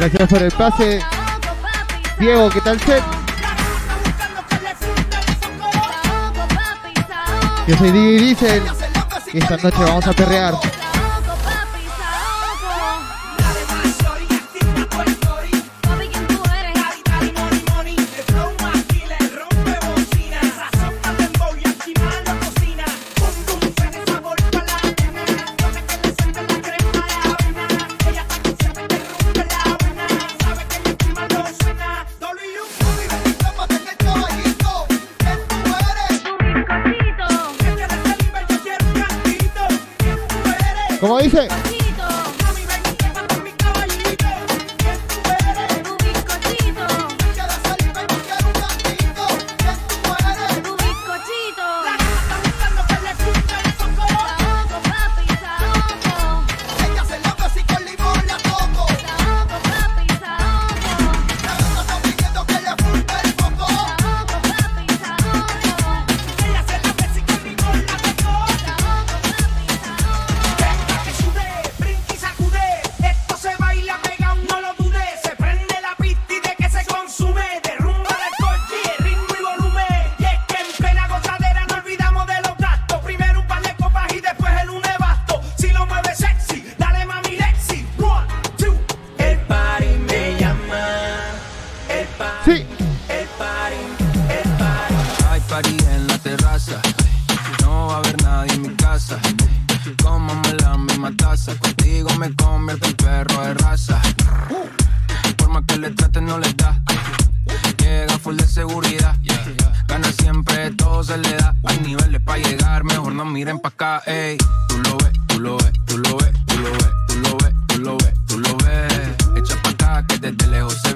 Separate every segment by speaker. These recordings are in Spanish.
Speaker 1: Gracias por el pase. Diego, ¿qué tal set? Yo soy DJ Diesel y esta noche vamos a perrear.
Speaker 2: contigo me convierto en perro de raza. Por más que
Speaker 3: le traten
Speaker 4: no le da. Llega full de seguridad. Gana siempre, todo se le da. Hay niveles para llegar, mejor no miren pa' acá, ey. Tú lo ves, tú lo ves, tú lo ves, tú lo ves, tú lo ves, tú lo ves, tú lo ves. Echa pa' acá que desde lejos se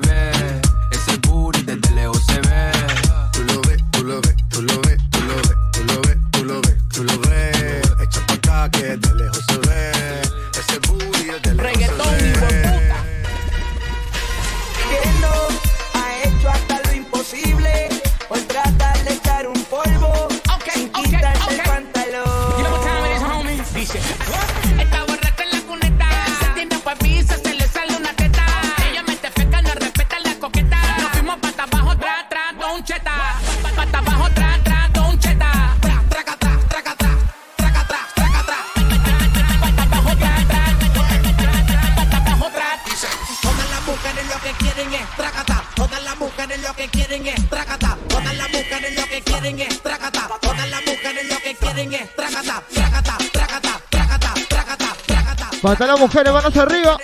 Speaker 4: Hasta
Speaker 1: las mujeres, manos arriba.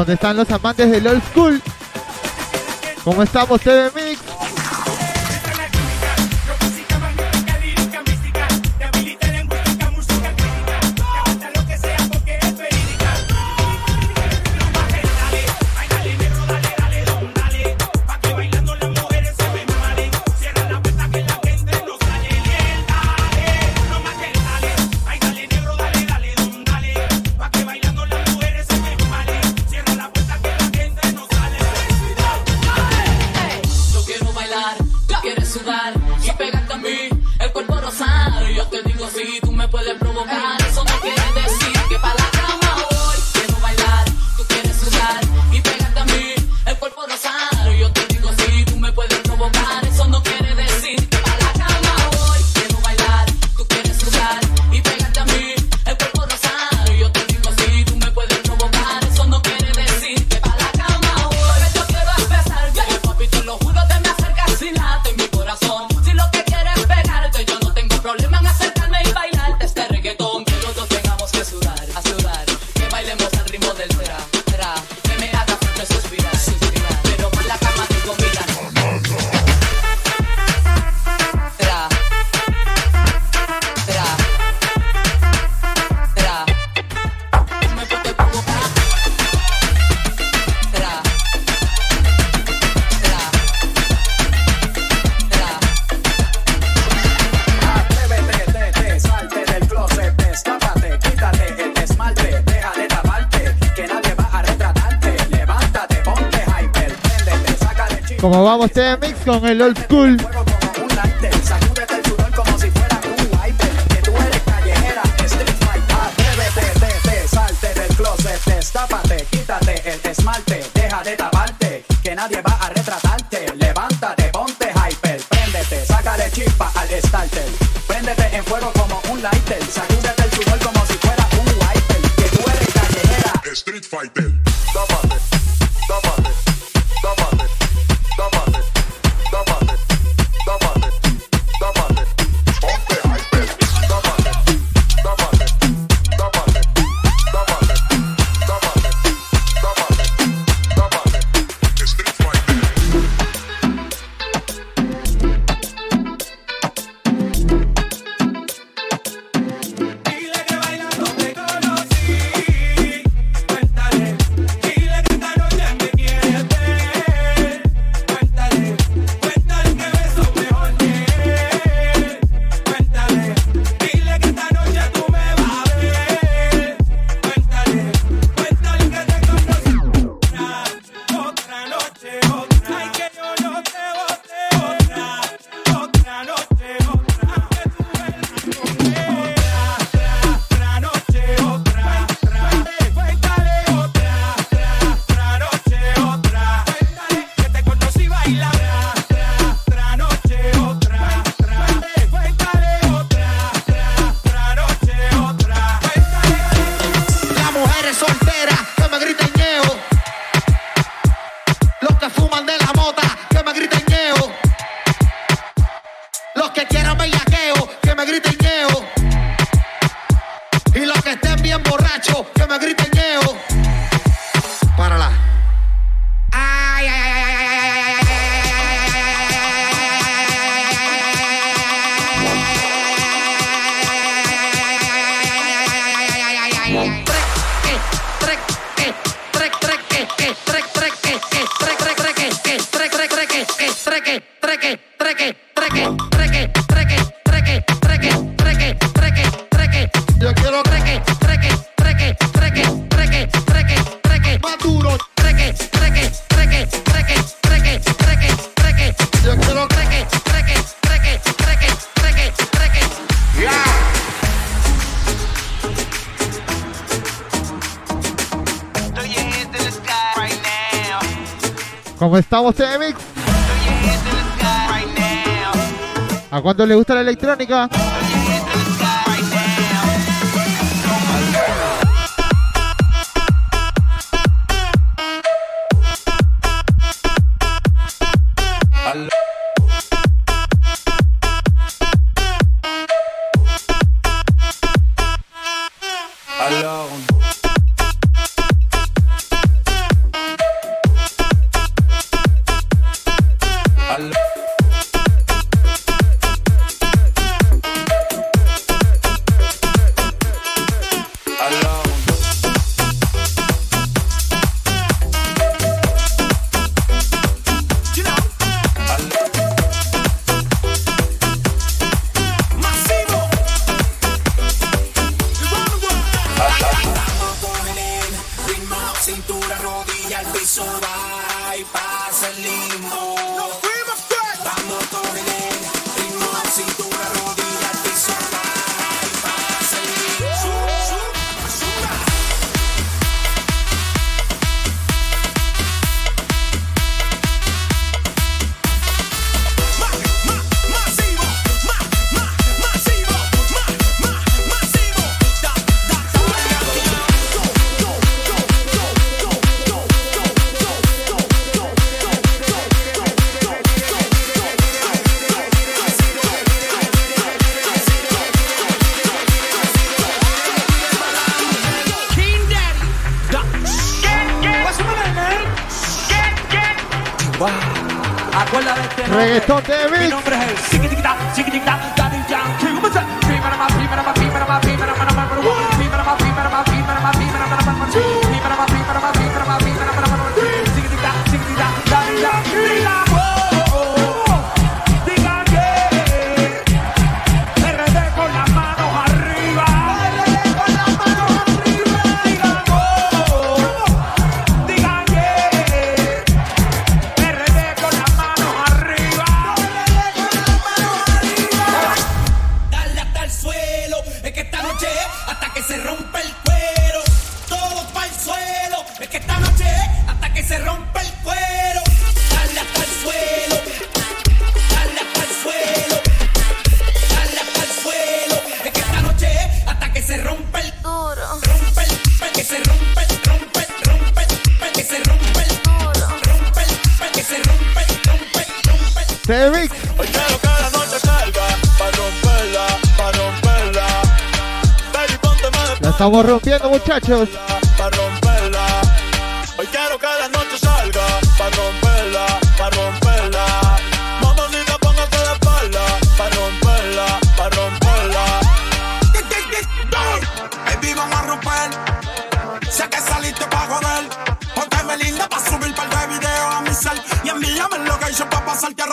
Speaker 1: dónde están los amantes del old school. ¿Cómo estamos, TV Mix? con el old school. bien borracho, que me griten
Speaker 5: estamos,
Speaker 6: TMX?
Speaker 5: ¿A cuánto le gusta la electrónica?
Speaker 4: cintura, rodilla al piso, va y pasa el limbo. Authority.
Speaker 1: TMX.
Speaker 4: Hoy quiero que la noche salga para romperla, para romperla. Baby, ponte más de
Speaker 1: La estamos rompiendo, muchachos.
Speaker 4: romperla.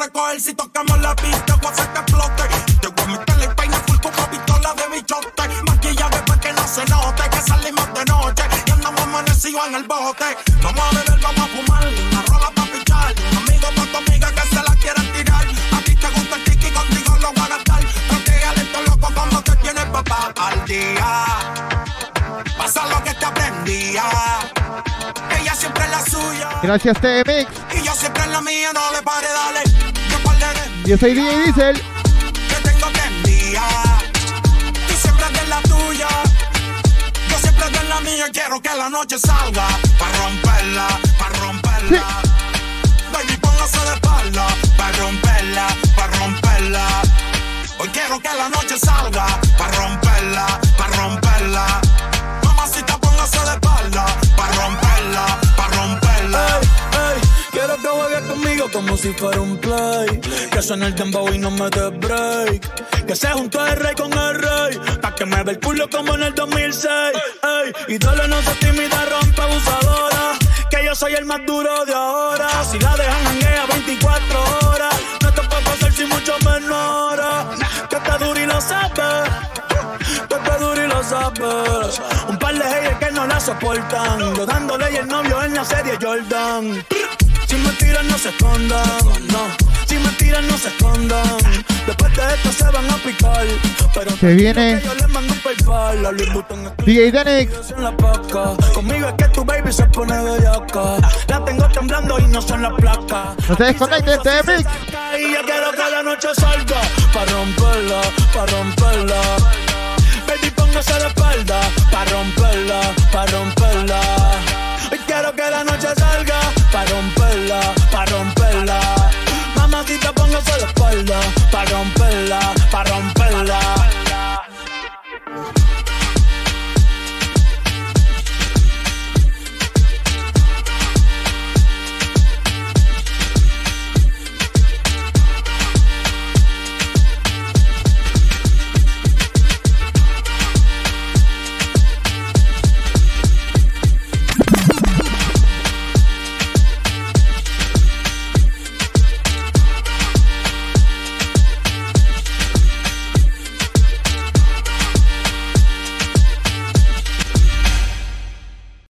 Speaker 5: A recoger. Si tocamos la pista, voy a hacer que explote. Te voy a meter el peine full con pistola de bichote. Maquillaje pa' que no se note. Que salimos de noche y andamos amanecidos en el bote. Vamos a beber, vamos a fumar. Una rola pa' pichar. Amigo pa' tu amiga que se la quieren tirar. A ti te gusta el tiki, contigo lo voy a gastar. Protégale esto loco como te tiene papá al día. Pasa lo que te aprendía. Ella siempre es la suya.
Speaker 1: Gracias, TMX.
Speaker 5: Y yo siempre en la mía, no le pare, dale. Yo
Speaker 1: soy DJ Diesel.
Speaker 5: que tengo que enviar. Tú siempre de la tuya. Yo siempre de la mía. Quiero que la noche salga. Para romperla, para romperla. Baby, póngase de espalda. Para romperla, para romperla. Hoy quiero que la noche salga. Para romperla, para romperla.
Speaker 4: Si fuera un play. Que suene el dembow y no me dé break. Que se junto el rey con el rey. Pa' que me ve el culo como en el 2006. Ey, dale no se tímida, rompe abusadora. Que yo soy el más duro de ahora. Si la dejan hanguea 24 horas. No te puedo hacer sin mucho menor. Que está duro y lo sabes. Que está duro y lo sabes. Un par de haters que no la soportan. Yo dándole y el novio en la serie Jordan. Si me tiran, no se escondan. No. Si me tiran, no se escondan. Después de esto se van a picar. Pero
Speaker 1: Se viene.
Speaker 4: yo les mando PayPal. La Louis Vuitton
Speaker 1: DJ
Speaker 4: en la paca. Conmigo es que tu baby se pone bellaca. La tengo temblando y no son las placas.
Speaker 1: No se desconecten, TMX.
Speaker 4: Y yo quiero que la noche salga Pa' romperla, pa' romperla Baby, póngase la espalda Pa' romperla, pa' romperla Quiero que la noche salga Pa' romperla, pa' romperla. Mamacita, póngase la espalda Pa' romperla, pa' romperla.